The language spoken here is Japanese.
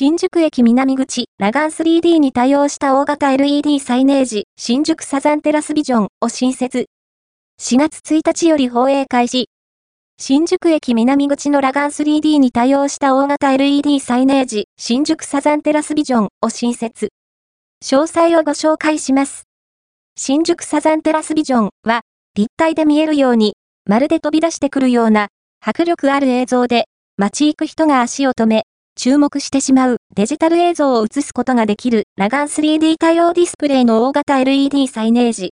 新宿駅南口、ラガン 3D に対応した大型 LED サイネージ、新宿サザンテラスビジョンを新設。4月1日より放映開始。新宿駅南口のラガン 3D に対応した大型 LED サイネージ、新宿サザンテラスビジョンを新設。詳細をご紹介します。新宿サザンテラスビジョンは、立体で見えるように、まるで飛び出してくるような、迫力ある映像で、街行く人が足を止め、注目してしまうデジタル映像を映すことができる裸眼 3D 対応ディスプレイの大型 LED サイネージ。